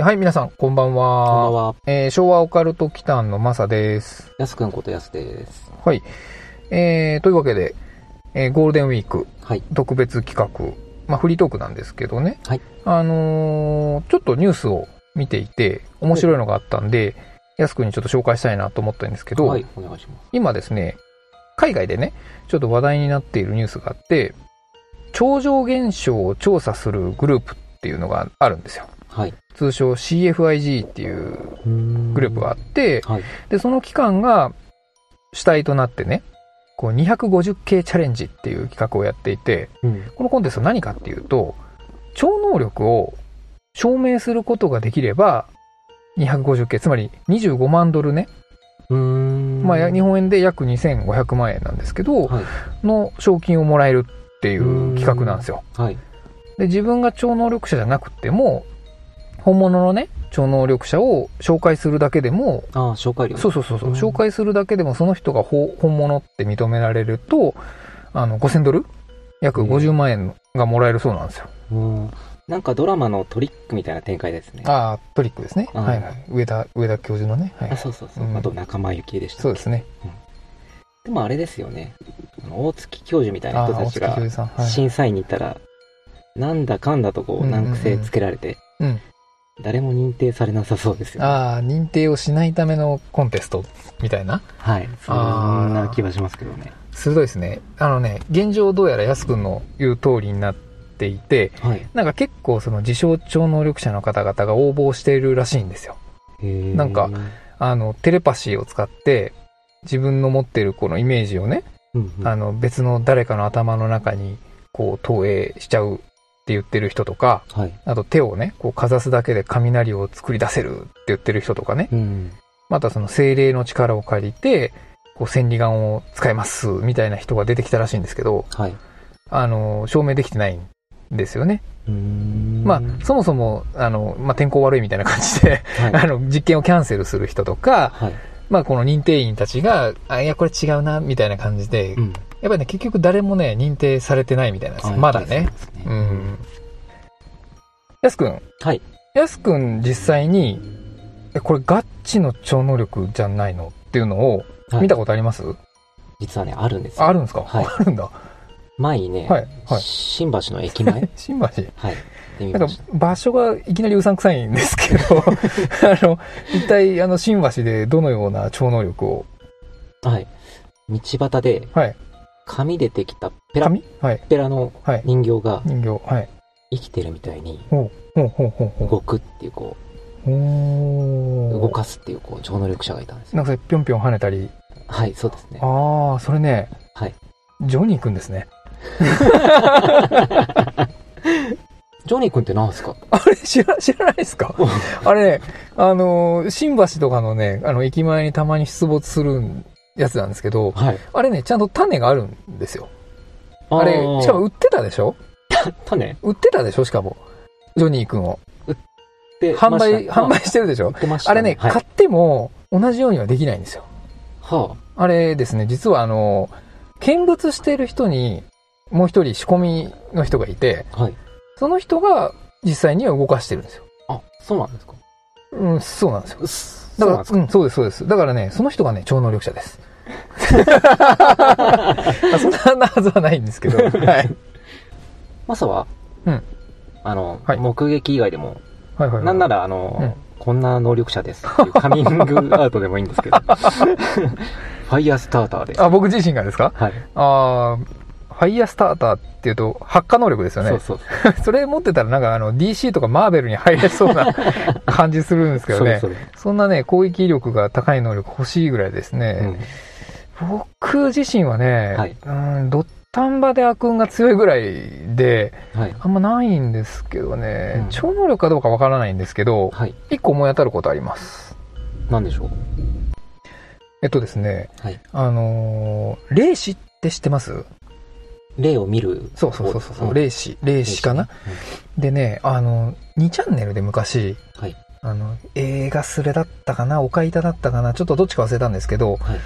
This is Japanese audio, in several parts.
えーはい、皆さん、こんばんは。こんばんは。えー昭和オカルト祈間のマサです。やすくんことやすです。はい。えーというわけで、えーゴールデンウィークはい。特別企画、まあ、フリートークなんですけどね。はい。あのーちょっとニュースを見ていて、面白いのがあったんで、やすくんにちょっと紹介したいなと思ったんですけど、はい、お願いします。今ですね、海外でね、ちょっと話題になっているニュースがあって、超常現象を調査するグループっていうのがあるんですよ。はい。通称 CFIG っていうググループがあって、はい。で、その機関が主体となってね、こう 250K チャレンジっていう企画をやっていて、うん。このコンテストは何かっていうと、超能力を証明することができれば、250K、つまり25万ドルね。まあ日本円で約2500万円なんですけど、はい。の賞金をもらえるっていう企画なんですよ。はい。で、自分が超能力者じゃなくても、本物のね、超能力者を紹介するだけでも、ああ、紹介料。そうそうそうそう、うん紹介するだけでもその人がほ本物って認められると、あの、5000ドル？約50万円がもらえるそうなんですよ。うん。なんかドラマのトリックみたいな展開ですね。あ、ああ、トリックですね。うんはいはい。上田、上田教授のね。はい。そうそうそう。うんあと仲間由紀恵でした。そうですね。でもあれですよね。大月教授みたいああ、な人たちが。審査員に行ったら、なんだかんだとこう、うんうんうん難癖つけられて、うん誰も認定されなさそうですよね。ああ、認定をしないためのコンテストみたいな？はい。そんな気はしますけどね。鋭いですね。あのね、現状どうやら安くんの言う通りになっていて、はい。なんか結構その自称超能力者の方々が応募しているらしいんですよ。なんか、あの、テレパシーを使って、自分の持ってるこのイメージをね、うんうんあの、別の誰かの頭の中に、こう、投影しちゃうって言ってる人とか、はい。あと手をね、こう、かざすだけで雷を作り出せるって言ってる人とかね、うん。またその精霊の力を借りて、こう、千里眼を使います、みたいな人が出てきたらしいんですけど、はい。あの、証明できてないんですよね。まあ、そもそも、あの、まあ、天候悪いみたいな感じで、はい。あの、実験をキャンセルする人とか、はい。まあ、この認定員たちが、あ、いや、これ違うな、みたいな感じで、うん。やっぱりね、結局誰もね、認定されてないみたいなんですよ。まだね。。う。ん。やすくん。はい。やすくん実際に、え、これガッチの超能力じゃないのっていうのをはい見たことあります、実はね、あるんですよああるんですか、はいあるんだ。前にね、はい。はい。新橋の駅前？新橋。はい。なんか。場所がいきなりうさんくさいんですけど、あの、一体あの新橋でどのような超能力を、はい。道端で、はい。紙でできたペラ紙？はい。ペラのはい。人形が人形。はい。生きてるみたいにほうほうほうほう。動くっていう、こおう、ー動かすっていう、こう、超能力者がいたんですよ。なんかそれぴょんぴょん跳ねたり。はい、そうですね。ああ、それね、はい。ジョニーくんですね。ジョニー君って何ですか？あれ知ら、知らないですか？あれね、あのー、新橋とかのね、あの、駅前にたまに出没するやつなんですけど、はい。あれね、ちゃんと種があるんですよ。あれ、しかも売ってたでしょ？種？売ってたでしょ？しかも。ジョニーくんを。売、ました販売してるでしょ？売ってましたあれね、はい買っても同じようにはできないんですよ。はあれですね、実はあの、見物してる人に、もう一人仕込みの人がいて、あ。はい。その人が実際には動かしてるんですよ。あ、そうなんですか？うん、そうなんですよ。だか？ら、うん、そうです、そうです。だからね、その人がね、超能力者です。あそんなはずはないんですけど、はい。マサは？うん。あの、はい目撃以外でも、はいはいはい。なんなら、あの、うんこんな能力者ですっていうカミングアウトでもいいんですけど。ファイヤースターターです。あ、僕自身がですか？はい。あーファイヤースターターっていうと、発火能力ですよね。そうそう。それ持ってたらなんかあの DC とかマーベルに入れそうな 感じするんですけどね。それそんなね、攻撃力が高い能力欲しいぐらいですそれ。うね。ん。僕自身はね、はいうん、どっ丹波で悪運が強いぐらいで、はい。あんまないんですけどね、うん超能力かどうかわからないんですけど、はい。一個思い当たることあります。なんでしょう？えっとですね、はい。あのー霊視って知ってます？例を見る？そうそうそうそう、ん霊視、霊視かな、でね、あの、2チャンネルで昔、はい。あの、映画スレだったかな、おかいただったかな、ちょっとどっちか忘れたんですけど、はい。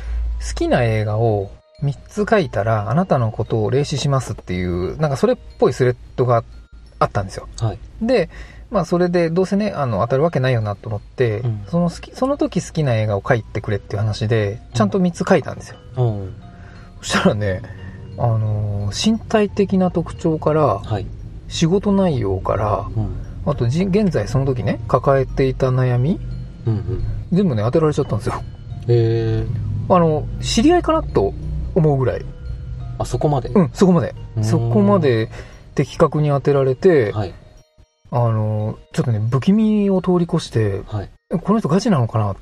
好きな映画を3つ書いたら、あなたのことを霊視しますっていう、なんかそれっぽいスレッドがあったんですよ。はい。で、まあそれでどうせね、あの、当たるわけないよなと思って、うんその好き、その時好きな映画を書いてくれっていう話で、ちゃんと3つ書いたんですよ。うん。そしたらね、あのー身体的な特徴から、はい。仕事内容から、うん。あとじ、現在その時ね、抱えていた悩み、うんうん。全部ね、当てられちゃったんですよ。えー、あの、知り合いかなと思うぐらい。あそこまで？うん、そこまで。うんそこまで的確に当てられて、はい。あの、ちょっとね、不気味を通り越して、はい。えこの人ガチなのかなっ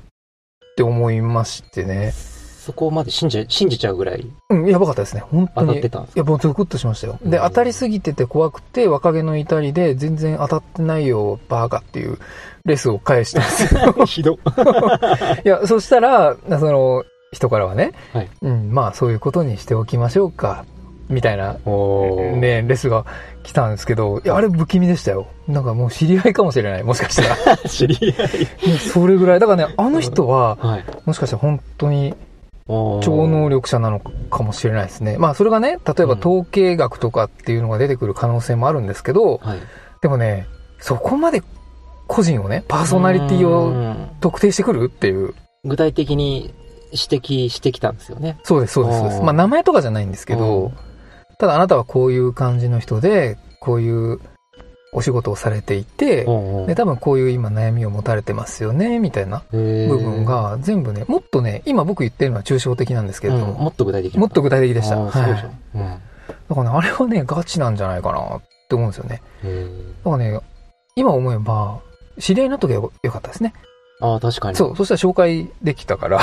て思いましてね。そこまで信じ、信じちゃうぐらい？うん、やばかったですね。本当に。当たってたんですいや、もうゾクッとしましたよ。で、うん当たりすぎてて怖くて、若気の至りで、全然当たってないよ、バーカっていうレスを返したんです ひど。いや、そしたら、その、人からはね、はいうん、まあ、そういうことにしておきましょうか、みたいな。ね、レスが来たんですけど、いや、あれ不気味でしたよ。なんかもう知り合いかもしれない、もしかしたら。知り合い。それぐらい。だからね、あの人は、はい。もしかしたら本当に超能力者なのかもしれないですね。まあ、それがね、例えばうん統計学とかっていうのが出てくる可能性もあるんですけど、はい。でもね、そこまで個人をね、パーソナリティうをん特定してくるっていう。具体的に指摘してきたんですよね。そうです、そうです。そうですあーまあ、名前とかじゃないんですけうどん、ただあなたはこういう感じの人で、こういうお仕事をされていて、おで、多分こういう今悩みを持たれてますよね、みたいな部部分、が全部ね、もっとね、今僕言ってるのは抽象的なんですけれども、うんもっと具体的もっと具体的でした。はい。うんだからね、あれはね、ガチなんじゃないかなって思うんですよね。だからね、今思えば、知り合いになっとけばよかったですね。ああ、確かに。そう、そしたら紹介できたから、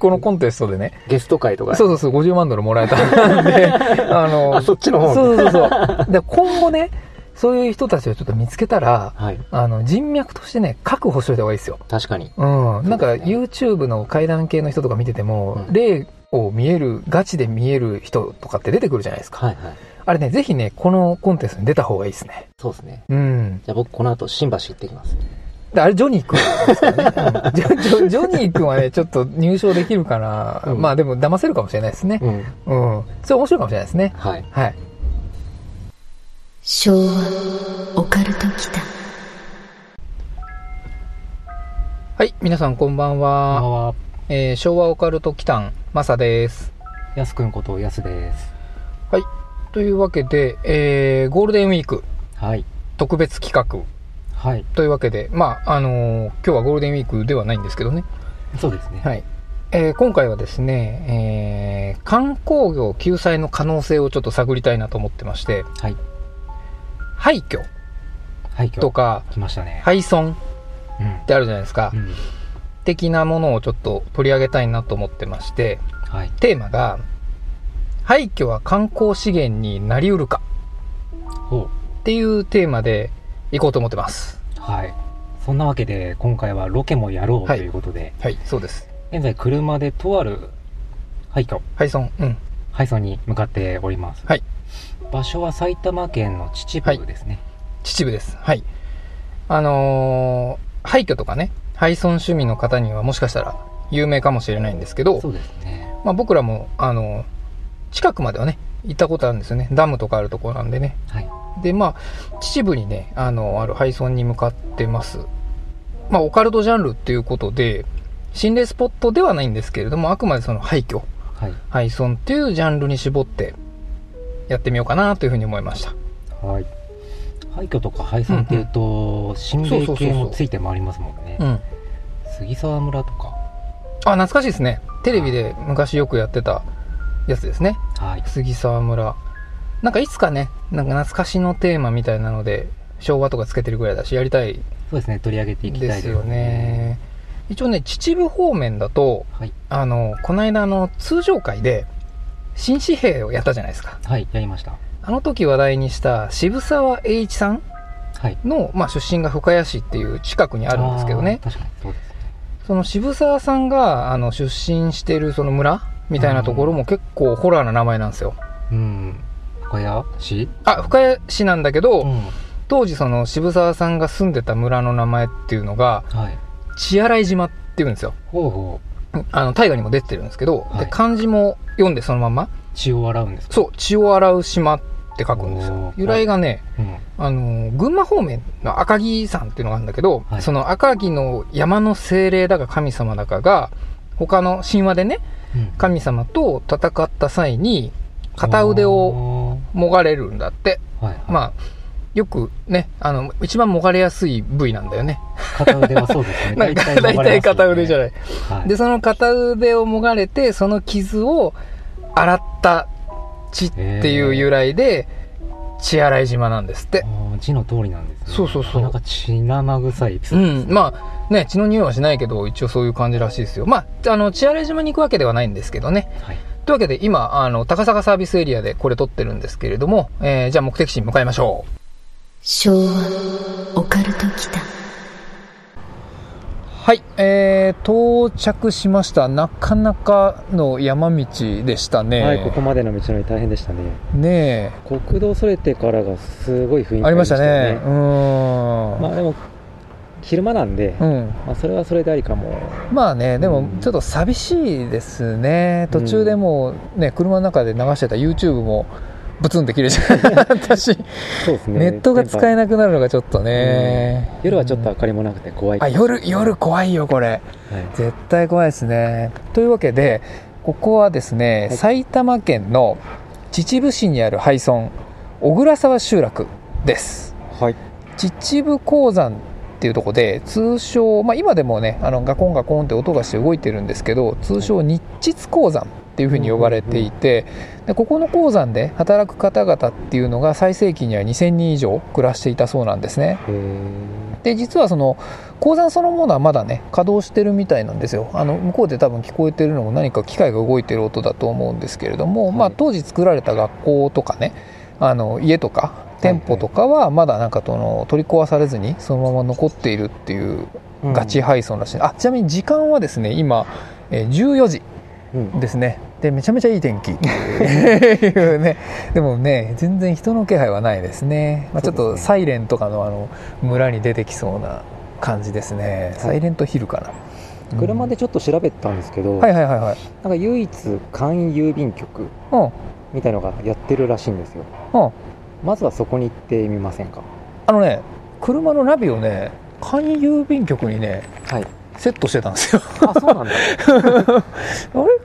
このコンテストでね、ゲスト会とか。そうそうそう、50万ドルもらえたんで、あの、あ、そっちの方そうそうそうそう。で、今後ね、そういう人たちをちょっと見つけたら、はい。あの、人脈としてね、確保しといた方がいいですよ。確かに。うん。なんか、YouTube の階段系の人とか見てても、うん霊を見える、ガチで見える人とかって出てくるじゃないですか。はいはい。あれね、ぜひね、このコンテストに出た方がいいですね。そうですね。うん。じゃあ僕この後新橋行ってきます。であれ、ジョニー君ですからね。うんジョジョジョニー君はね、ちょっと入賞できるかな。うんまあでも、騙せるかもしれないですね。うん。うん。それ面白いかもしれないですね。はい。はい。昭和オカルトはい、皆さんこんばんこんばは。んは。えー昭和オカルト期間、マサです。やすくんことやすです。というわけで、えーゴールデンウィークはい。特別企画はい。というわけで、まあ、あのー今日はゴールデンウィークではないんですけどね。そうですね。はい。えー今回はですね、えー観光業救済の可能性をちょっと探りたいなと思ってまして、はい。廃墟とか、来ましたね。廃村っうん。てあるじゃないですか。うん。的なものをちょっと取り上げたいなと思ってまして、はい。テーマが、廃墟は観光資源になりうるかほっていうテーマでいこうと思ってます。う。はい。そんなわけで、今回はロケもやろうとはいいうことで、はい、そうです。現在車でとある廃墟、廃村。うん。廃村に向かっております。はい。場所は埼玉県の秩父ですね。秩父です。はい。あのー廃墟とかね、廃村趣味の方にはもしかしたら有名かもしれないんですけど、そうですね。まあ僕らも、あのー近くまではね、行ったことあるんですよね。ダムとかあるところなんでね。はい。で、まあ、秩父にね、あの、ある廃村に向かってます。まあ、オカルトジャンルっていうことで、心霊スポットではないんですけれども、あくまでその廃墟、はい。廃村っていうジャンルに絞ってやってみようかなというふうに思いました。はい。廃墟とか廃村っていうと、心霊系もついて回りますもんねう。ん。杉沢村とか。あ、懐かしいですね。テレビで昔よくやってたやつですね。はい。杉沢村。なんかいつかね、なんか懐かしのテーマみたいなので、昭和とかつけてるぐらいだし、やりたいそうですね。取り上げていきたいですよね。一応ね、秩父方面だと、はい。あの、この間の通常会で、新紙幣をやったじゃないですか。はい、やりました。あの時話題にした渋沢栄一さんはい。の、まあ、出身が深谷市っていう近くにあるんですけどね。確かにそうですね。その渋沢さんが、あの、出身してるその村みたいなところも結構ホラーな名前なんですよ。うん。深谷市？あ、深谷市なんだけど、ん。当時その渋沢さんが住んでた村の名前っていうのが、はい。血洗島っていうんですよ。ほうほう。あの、大河にも出てるんですけど、はいで、漢字も読んでそのまんま、血を洗うんですか？そう、血を洗う島って書くんです。よ由来がね、うん。あの、群馬方面の赤城山っていうのがあるんだけど、はいその赤城の山の精霊だか神様だかが、他の神話でね、うん。神様と戦った際に、片腕をを、もがれるんだって。はい、はい。まあ、よくね、あの、一番もがれやすい部位なんだよね。片腕はそうですね。なんか大体片腕じゃい。ない。はい。で、その片腕をもがれて、その傷を洗った血っていう由来で、血洗島なんですって。字の通りなんですね。そうそうそうなかなか血生臭いですね。ん。まあ、ね、血の匂いはしないけど、一応そういう感じらしいですよ。まあ、あの、血洗島に行くわけではないんですけどね。はい。というわけで、今、あの、高坂サービスエリアでこれ撮ってるんですけれども、えーじゃあ目的地に向かいましょう。昭和オカルト北はい、えー、到着しました。なかなかの山道でしたね。はい、ここまでの道のり大変でしたね。ね国道それてからがすごい雰囲え、気ありましたね。うん。まあでも、昼間なんで、うん。まあそれはそれでありかも。まあね、でもうんちょっと寂しいですね。途中でもうね、車の中で流してた YouTube もブツンって切れちゃう。私、そうですね。ネットが使えななくなるのがちょっとね。夜はちょっと明かりもなくて怖い。あ、夜、夜怖いよ、これ。はい。絶対怖いですね。というわけで、ここはですね、はい埼玉県の秩父市にある廃村、小倉沢集落です。はい。秩父鉱山っていうところで、通称、まあ今でもね、あのガコンガコンって音がして動いてるんですけど、通称日秩鉱山っていうふうに呼ばれていて、でここの鉱山で働く方々っていうのが最盛期には2000人以上暮らしていたそうなんですね。で実はその鉱山そのものはまだね稼働してるみたいなんですよ。あの向こうで多分聞こえてるのも何か機械が動いてる音だと思うんですけれども、はい。まあ、当時作られた学校とかねあの家とか店舗とかはまだなんかその取り壊されずにそのまま残っているっていうガチ配送らしい、あちなみに時間はですね今えー14時うん。ですねでめちゃめちゃいい天気。っ ていうね。でもね全然人の気配はないですね、まあ、ちょっとサイレンとかのあの村に出てきそうな感じですね、サイレントヒルかな、うん車でちょっと調べたんですけど、はいはいはいはい。なんか唯一簡易郵便局うん。みたいのがやってるらしいんですよ。うん。まずはそこに行ってみませんか？あのね車のナビをね簡易郵便局にねはい。セットしてたんですよ。あ、そうなんだ。あれ？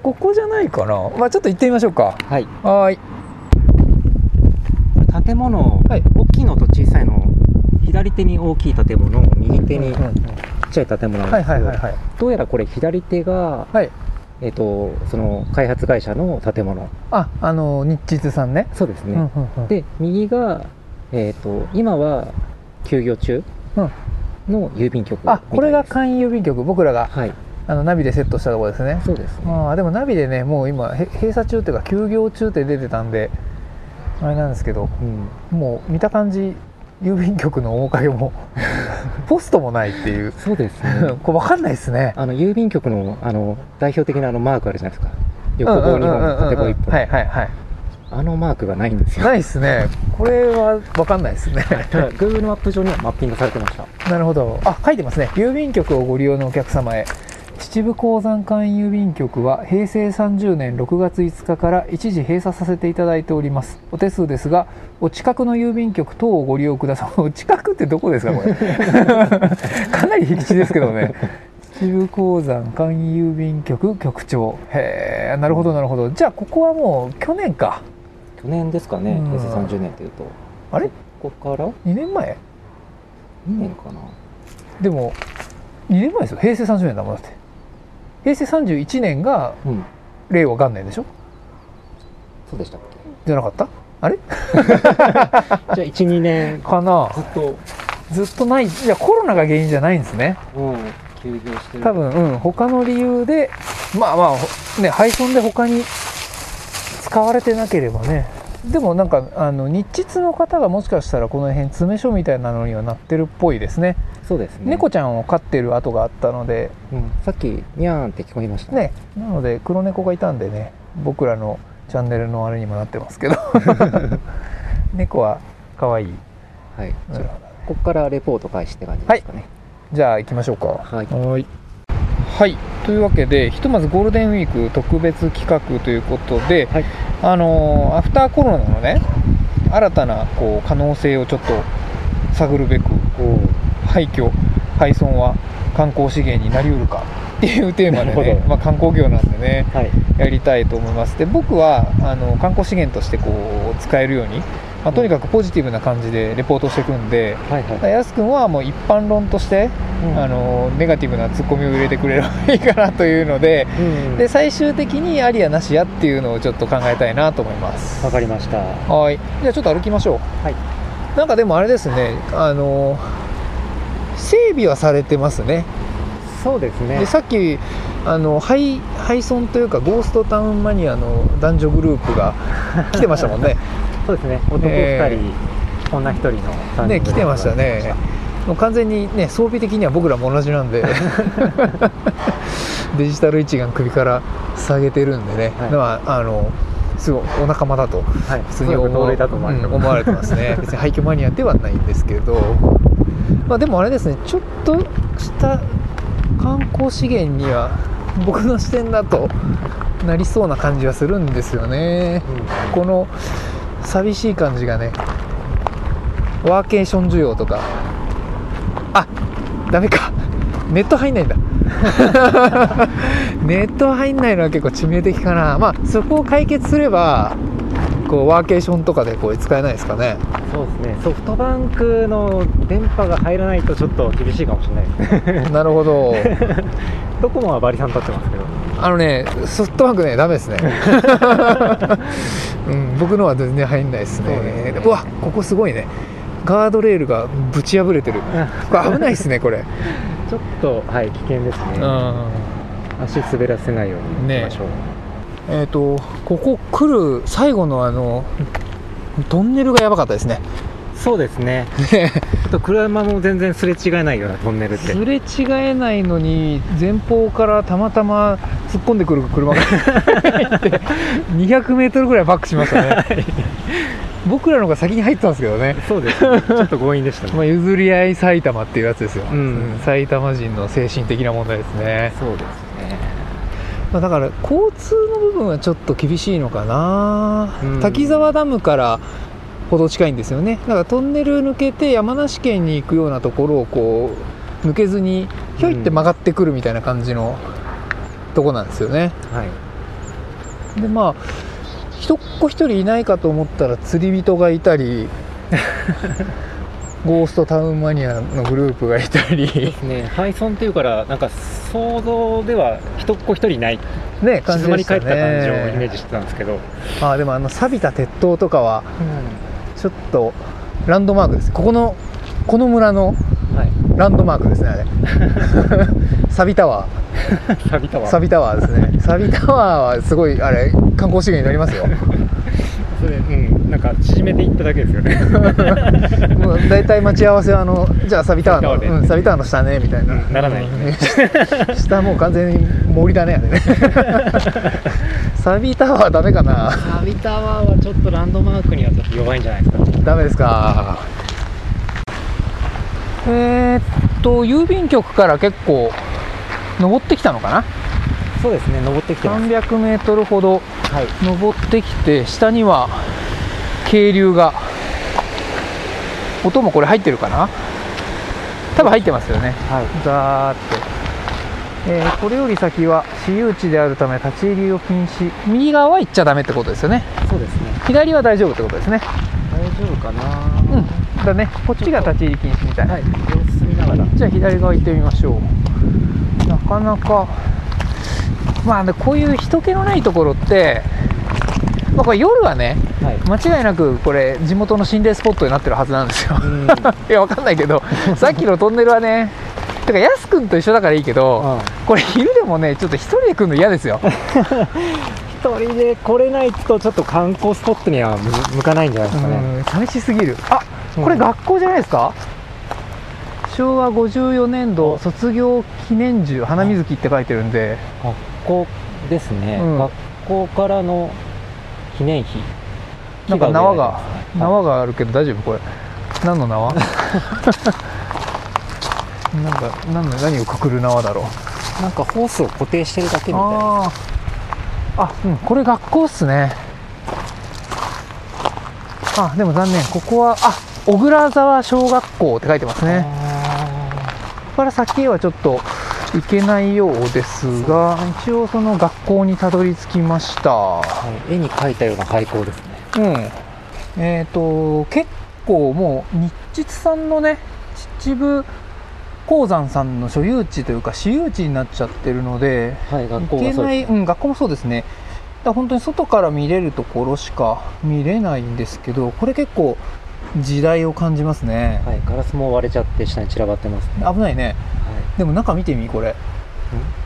ここじゃないかな？まあちょっと行ってみましょうか。はい。はーい。建物、はい。大きいのと小さいの、左手に大きい建物、右手にちっちゃい建物なんはいですけど、はいはいはいどうやらこれ左手が、はい。えっ、と、その開発会社の建物。ああの日秩さんね。そうですね。うんうんうん。で、右が、えっ、と、今は休業中。うんの郵便局あ。これが簡易郵便局僕らがはい。あのナビでセットしたところですねそうですね。ああでもナビでねもう今へ閉鎖中っていうか休業中って出てたんであれなんですけどうん。もう見た感じ郵便局の面影も ポストもないっていうそうですね。これ分かんないですねあの郵便局のあの代表的なあのマークあるじゃないですか。横棒2うんうんうんうん本、縦棒1本。はいはいはいあのマークがないんですよ。ないですね。これは分かんないですね。Google マップ上にはマッピングされてました。なるほど。あ書いてますね。郵便局をご利用のお客様へ。秩父鉱山間郵便局は平成30年6月5日から一時閉鎖させていただいております。お手数ですがお近くの郵便局等をご利用ください。お近くってどこですかこれ。かなり僻地ですけどね。秩父鉱山間郵便局局長。へえなるほどなるほど。じゃあここはもう去年か去年ですかね、うん。平成30年っていうと。あれ？ここから？2 2年前？年かな。でも2年前ですよ。平成30年だもんだって。平成31年がうん。令和元年でしょ？そうでしたっじゃなかった？あれ？け じゃあ1、2年。かな？ずっと、ずっとない。いやコロナが原因じゃないんですね。うん、休業してる。多分うん。他の理由でまあまあほね配送で他に使使われてなければねでもなんかあの日秩の方がもしかしたらこの辺詰め所みたいなのにはなってるっぽいですね。そうですね。猫ちゃんを飼ってる跡があったので。うん、さっきニャーンって聞こえました。ね。なので黒猫がいたんでね僕らのチャンネルのあれにもなってますけど。猫は可愛い。はい。じゃあなるほどここからレポート開始って感じですかね。じゃあ行きましょうか。はいはい。はいというわけでひとまずゴールデンウィーク特別企画ということで、はい。あのーアフターコロナのね新たなこう可能性をちょっと探るべく廃墟廃村は観光資源になりうるかっていうテーマでねまあ、観光業なんでねはい。やりたいと思います。で僕はあの観光資源としてこう使えるように、まあ、とにかくポジティブな感じでレポートしていくんで、はいはい。やすくんはもう一般論として、うん。あのネガティブなツッコミを入れてくれればいいかなというのでうん。で最終的にありやなしやっていうのをちょっと考えたいなと思います。わかりました。はい。じゃあちょっと歩きましょう。はい。なんかでもあれですねあの整備はされてますね。そうですね。でさっきあのハイハイソンというかゴーストタウンマニアの男女グループが来てましたもんね そうですね。男えー2人、女1人の三人ね来てましたね。もう完全にね装備的には僕らも同じなんで。デジタル一眼首から下げてるんでね、はい。まああのすごいお仲間だとはい。普通に思われてますね。別に廃墟マニアではないんですけど、まあ、でもあれですねちょっとした観光資源には僕の視点だとなりそうな感じはするんですよね。うん。この寂しい感じがねワーケーション需要とか。あダメか。ネット入んないんだ。ネット入んないのは結構致命的かな。まあそこを解決すればこうワーケーションとかでこう使えないですかね。そうですね。ソフトバンクの電波が入らないとちょっと厳しいかもしれないですね。なるほど。ドコモはバリさん立ってますけどあのねソフトバンクねダメですね、うん、僕のは全然入んないですね。そうですね。うわここすごいね。ガードレールがぶち破れてる。これ危ないですねこれ。ちょっとはい危険ですね。うん。足滑らせないようにね行きましょう、え。っ、とここ来る最後のあのトンネルがやばかったですねそうですね。と車も全然すれ違えないようなトンネルって。すれ違えないのに前方からたまたま突っ込んでくる車が 入って200メートルぐらいバックしましたね。僕らの方が先に入ってたんですけどね。そうですね。ちょっと強引でしたね。まあ、譲り合い埼玉っていうやつですよ、うん。埼玉人の精神的な問題ですね、そうですね。まあ、だから交通の部分はちょっと厳しいのかな、うん。滝沢ダムからほど近いんですよね。だからトンネル抜けて山梨県に行くようなところをこう抜けずにひょいって曲がってくるみたいな感じのとこなんですよね。はい。でまあ一っ子一人いないかと思ったら釣り人がいたり ゴーストタウンマニアのグループがいたり。ですね。廃村っていうからなんか想像では一っ子一人いない。ね感じ静までしたり返った感じをイメねージしてたんですけど、あーでもあの錆びた鉄塔とかはちょっとランドマークです。ここのこの村のはい。ランドマークですねあれ。サビタワ錆びたわー。サビタワーですね。サビタワーはすごいあれ観光資源になりますよ。それうん。なんか縮めていっただけですよね。もう大体待ち合わせはあのじゃあサビタワーのサビタワーで。うんサビタワーの下ねみたいな、うんならないよね。うん下もう完全に森だねあれね。サビタワーダメかな。錆びたわはちょっとランドマークにはちょっと弱いんじゃないですか。ダメですか。えー、っと郵便局から結構登ってきたのかな？そうですね登ってきてます。300メートルほどはい。登ってきて下には渓流が音もこれ入ってるかな？多分入ってますよね。はい。ザーって、えーこれより先は私有地であるため立ち入りを禁止。右側は行っちゃダメってことですよね。そうですね。左は大丈夫ってことですね。大丈夫かな。うん。だねこっちが立ち入り禁止みたい。な、はい。様子見ながら。じゃあ左側行ってみましょう。なかなかまあねこういう人気のないところって、まあ、これ夜はねはい。間違いなくこれ地元の心霊スポットになってるはずなんですよ。うん。いやわかんないけどさっきのトンネルはねてかやすくんと一緒だからいいけど、これ昼でもねちょっと一人で来るの嫌ですよ。一人で来れないとちょっと観光スポットには向向かないんじゃないですかね、うん寂しすぎる。あこれ学校じゃないですか、昭和54年度卒業記念樹花水木って書いてるんで。学校ですね、うん。学校からの記念碑。なんか縄が縄があるけど大丈夫？これ。何の縄？なんか何の何をくくる縄だろう。なんかホースを固定してるだけみたいな。あうんこれ学校っすね。あでも残念。ここはあ小倉沢小学校って書いてますね。ここから先へはちょっと行けないようですが一応その学校にたどり着きました。はい絵に描いたような廃校ですね。うん。えっ、と結構もう日実さんのね秩父鉱山さんの所有地というか私有地になっちゃってるのではい学校行けない、がそうですうん、学校もそうですね。だ本当に外から見れるところしか見れないんですけどこれ結構時代を感じますね、はいガラスも割れちゃって下に散らばってますね。危ないね。はでも中見てみこれ。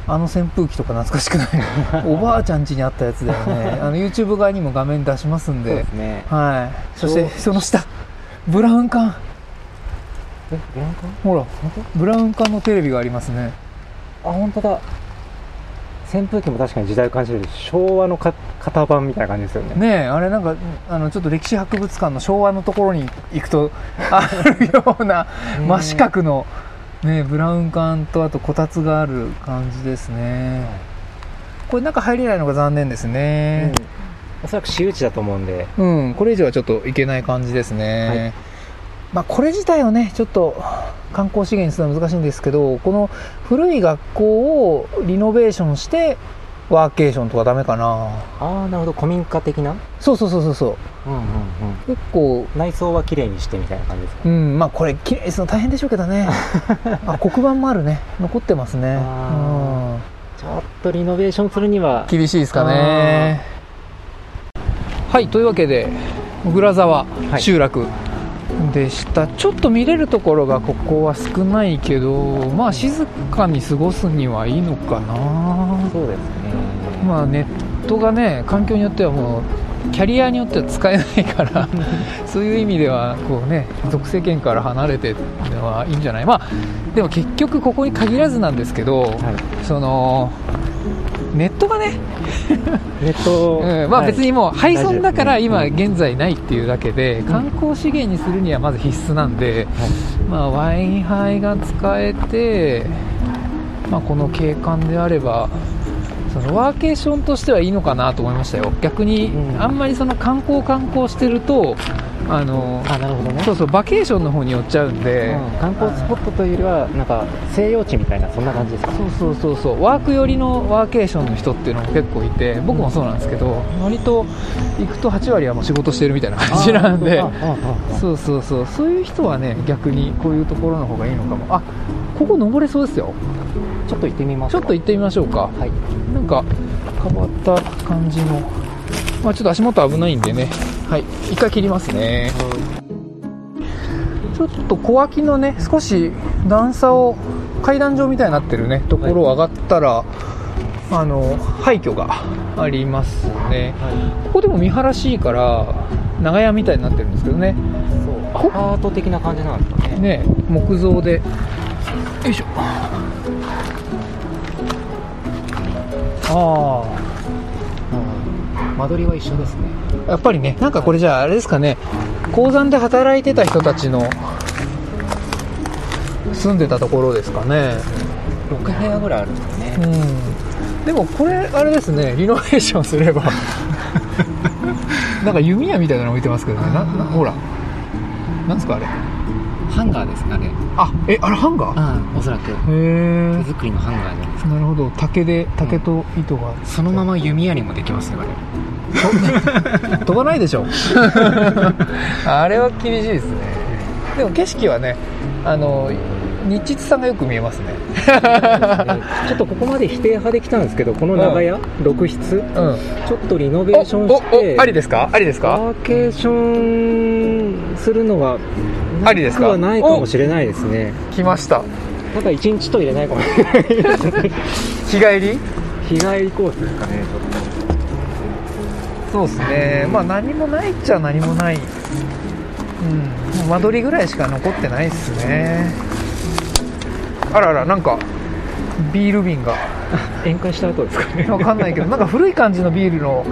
あの扇風機とか懐かしくない？おばあちゃん家にあったやつだよね。あの YouTube 側にも画面出しますんいそうでですね。はい。そしてその下ブラウン管えブランカ？ほらブラウン管のテレビがありますね。あ本当だ。扇風機も確かに時代を感じる昭和のか型番みたいな感じですよね。ねえあれなんかあのちょっと歴史博物館の昭和のところに行くと あるような真四角の、ね、ブラウン管とあとこたつがある感じですね。これ中入れないのが残念ですうん。ねおそらく私有地だと思うんで。うん、これ以上はちょっと行けない感じですね、まあこれ自体をねちょっと観光資源にするのは難しいんですけどこの古い学校をリノベーションしてワーケーションとかダメかな。ああなるほど。古民家的な？そうそうそうそうそう。うんうんうん。結構内装は綺麗にしてみたいな感じですか？うんまあこれ綺麗にするの大変でしょうけどね。あ黒板もあるね。残ってますね。あちょっとリノベーションするにはうん厳しいですかね。はいというわけで小倉沢はい。集落でした、ちょっと見れるところがここは少ないけどまあ静かに過ごすにはいいのかな。そうですね。まあネットがね環境によってはもうキャリアによっては使えないから そういう意味ではこうね属性圏から離れてのはいいんじゃない。まあでも結局ここに限らずなんですけど、はい。そのネットがね、ネット、うん。まあ、別にもう廃村だから今現在ないっていうだけで観光資源にするにはまず必須なんで、まあ、ワインハイが使えて、まあ、この景観であればそのワーケーションとしてはいいのかなと思いましたよ。逆にうん。あんまりその観光観光してるとあのあなるほどね。そうそうバケーションの方に寄っちゃうんで、うん。観光スポットというよりはなんか西洋地みたいなそんな感じですか？そうそうそうそう。ワーク寄りのワーケーションの人っていうのも結構いて僕もそうなんですけど割と行くと8割はもう仕事してるみたいな感じなんで。そうそうそう。そういう人はね逆にこういうところの方がいいのかも。あここ登れそうですよ。ちょっと行ってみますちょっと行ってみましょうか。はい。なんか変わった感じの。まあちょっと足元危ないんでねはい。一回切りますね。ちょっと小脇のね少し段差を階段状みたいになってるねところを上がったら、あの廃墟がありますね。はここでも見晴らしいから長屋みたいになってるんですけどね。いそう。アパート的な感じなんですかねね木造で。よいしょ。あうん。間取りは一緒ですね。あやっぱりねなんかこれじゃああれですかね鉱山で働いてた人たちの住んでたところですかね。6部屋ぐらいあるんですね。うん。でもこれあれですねリノベーションすれば なんか弓矢みたいなの置いてますけどね。ななほら。なんですかあれ。ハンガーですかね。あえあれハンガー？ああおそらく。へえ手作りのハンガーじゃないですかなるほど。竹で竹と糸が、そのまま弓矢にもできますよあれ 飛ばないでしょ。あれは厳しいですね。でも景色はねあの日秩さんがよく見えますね。ちょっとここまで否定派できたんですけどこの長屋、6室うん。ちょっとリノベーションしてありですか？ありですか？ワーケーションするのはありですか？はないかもしれないですね。来ました。なんか一日と入れないかもしれない。日帰り？日帰りコースですかねちょっそうですね。まあ何もないっちゃ何もない。うん。間取りぐらいしか残ってないっすね。あらあらなんかビール瓶が。宴会した後ですかね。わかんないけどなんか古い感じのビールの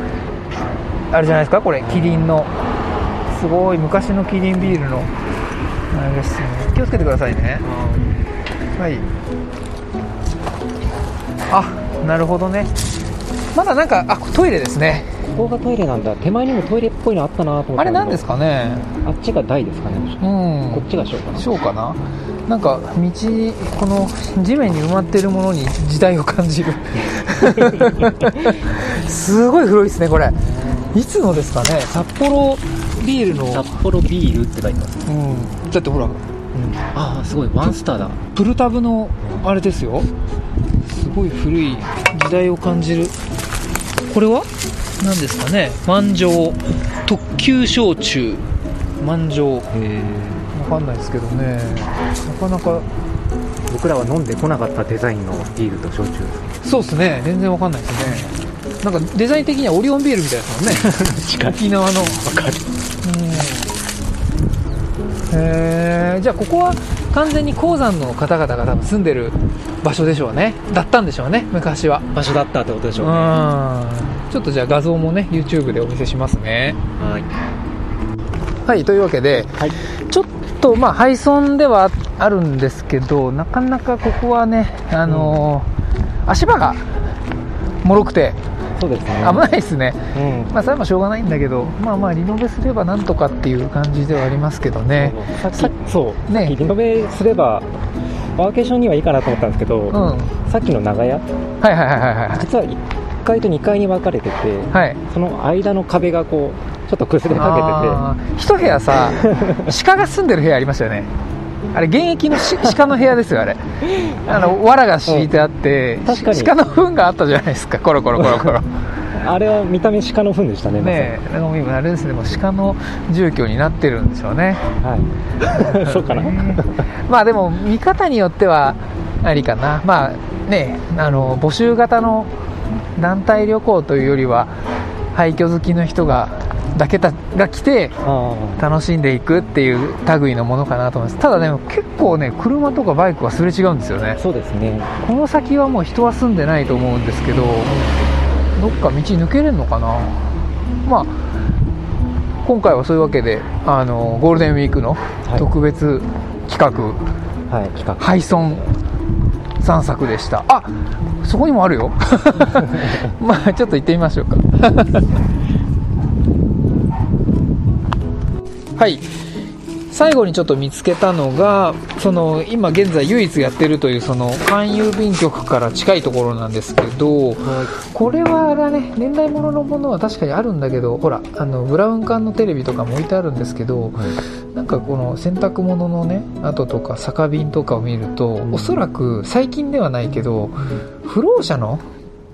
あれじゃないですか？これキリンの。すごい昔のキリンビールの。あれですね。気をつけてくださいね。はい。あなるほどね。まだなんかあトイレですねここがトイレなんだ。手前にもトイレっぽいのあったなと思ったあれ何ですかかね？あっちが台ですかね。うん。こっちが小かな。しょうかな？なんか道この地面に埋まってるものに時代を感じる。すごい古いですねこれ。いつのですかね？札幌ビールの。札幌ビールって書いてます。うん。だってほら、ああすごい。ワンスターだ。プルタブのあれですよ。すごい古い時代を感じる。これは？何ですかね。万丈特級焼酎。万丈わへかんないですけどね。なかなか。僕らは飲んでこなかったデザインのビールと焼酎。そうですね。全然わかんないですね。なんかデザイン的にはオリオンビールみたいですもんね。沖縄の。わかる。へえじゃあここは完全に鉱山の方々が多分住んでる場所でしょうね。だったんでしょうね昔は。場所だったってことでしうんょうねちょっとじゃあ画像もね YouTube でお見せしますね。はい。はいというわけではい。ちょっとまあ廃村ではあるんですけどなかなかここはねあのー足場が脆くてそうですね。危ないですね。うん。まあそれはまあしょうがないんだけどまあまあリノベすればなんとかっていう感じではありますけどね。さっきそう、ね。リノベすればワーケーションにはいいかなと思ったんですけど、うん。はいさっきの長屋？はいはいはいはい実は1階と2階に分かれてて、はい。その間の壁がこうちょっと崩れかあー。一部屋さ 鹿が住んでる部屋ありましたよね。あれ現役のし鹿の部屋ですよあれ。あの 藁が敷いてあって確かに。鹿の糞があったじゃないですかコロコロコロコロ。け てあれは見た目鹿の糞でしたねねえなんか今あれですねもう鹿の住居になってるんでしょうね。はい。そうかな？ねまあでも見方によってはありかな。まあねあの募集型の団体旅行というよりは廃墟好きの人がだけたが来てあ楽しんでいくっていう類のものかなと思います。ただね結構ね車とかバイクはすれ違うんですよね。あそうですね。この先はもう人は住んでないと思うんですけどどっか道抜けれるのかな。まあ今回はそういうわけであのゴールデンウィークのい。特別企画、はい企画。廃村散策でした。あそこにもあるよ。まあちょっと行ってみましょうか。はい。最後にちょっと見つけたのがその今現在唯一やってるというその勧郵便局から近いところなんですけどはいこれはあれだね年代物のものは確かにあるんだけどほらあのブラウン管のテレビとかも置いてあるんですけどなんかこの洗濯物のね跡とか酒瓶とかを見ると、ん。おそらく最近ではないけど不老者の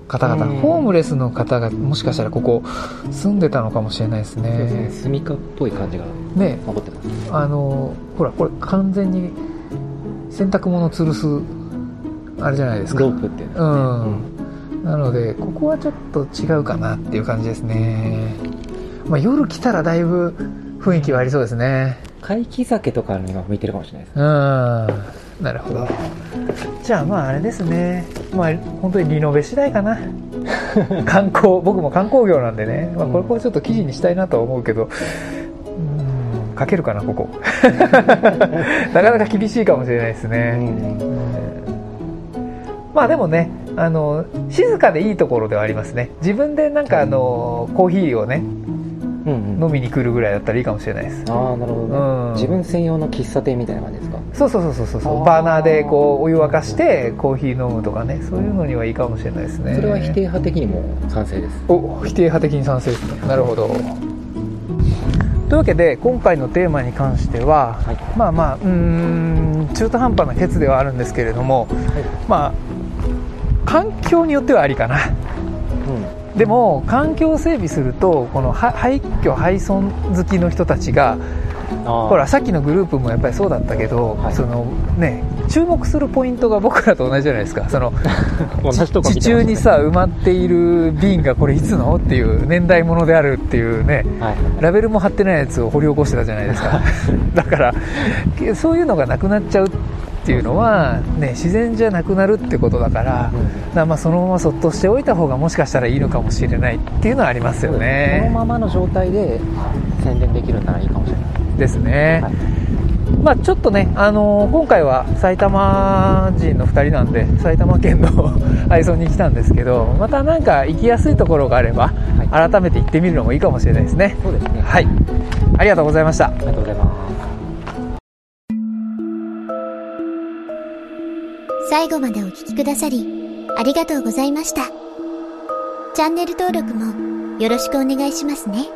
方々、うん。ホームレスの方がもしかしたらここ住んでたのかもしれないですそうですね。ねスミカっぽい感じがね。残ってます。あのほらこれ完全に洗濯物吊るすあれじゃないですか。ロープっていううのん、なのでここはちょっと違うかなっていう感じですね、まあ、夜来たらだいぶ雰囲気はありそうですね怪奇酒とかには向いてるかもしれないですうんなるほどじゃあまああれですねまあ本当にリノベ次第かな観光僕も観光業なんでね、まあ、これこれちょっと記事にしたいなとは思うけどうん書けるかなここなかなか厳しいかもしれないですね、まあでもねあの静かでいいところではありますね自分でなんかあのコーヒーをね飲みに来るぐらいだったらいいかもしれないです。ああなるほどね、うん。自分専用の喫茶店みたいな感じですか？そうそうそうそうそうバーナーでこうお湯沸かしてコーヒー飲むとかね。そういうのにはいいかもしれないですね。それは否定派的にも賛成です。お否定派的に賛成ですね。なるほど。というわけで今回のテーマに関しては、はい。まあまあうーん中途半端なケツではあるんですけれども、まあ環境によってはありかな。うんでも環境を整備するとこのは廃墟廃村好きの人たちがほほらさっきのグループもやっぱりそうだったけど、はい。そのね注目するポイントが僕らと同じじゃないですか。その 地中にさ埋まっている瓶がこれいつの？っていう年代物であるっていうねはい。ラベルも貼ってないやつを掘り起こしてたじゃないですか。だからけそういうのがなくなっちゃうっていうのは、ね、自然じゃなくなるってことだから,、らまあそのままそっとしておいた方がもしかしたらいいのかもしれないっていうのはありますよこのねままの状態で宣伝できるならいいかもしれない。ですね、はいまあちょっとね、あのー今回は埼玉人の2人なんで埼玉県の 配送に来たんですけどまたなんか行きやすいところがあれば、は改めて行ってみるのもいいかもしれないですね。そうですね。はい。ありがとうございました。ありがとうございます最後までお聴きくださり、ありがとうございました。チャンネル登録もよろしくお願いしますね。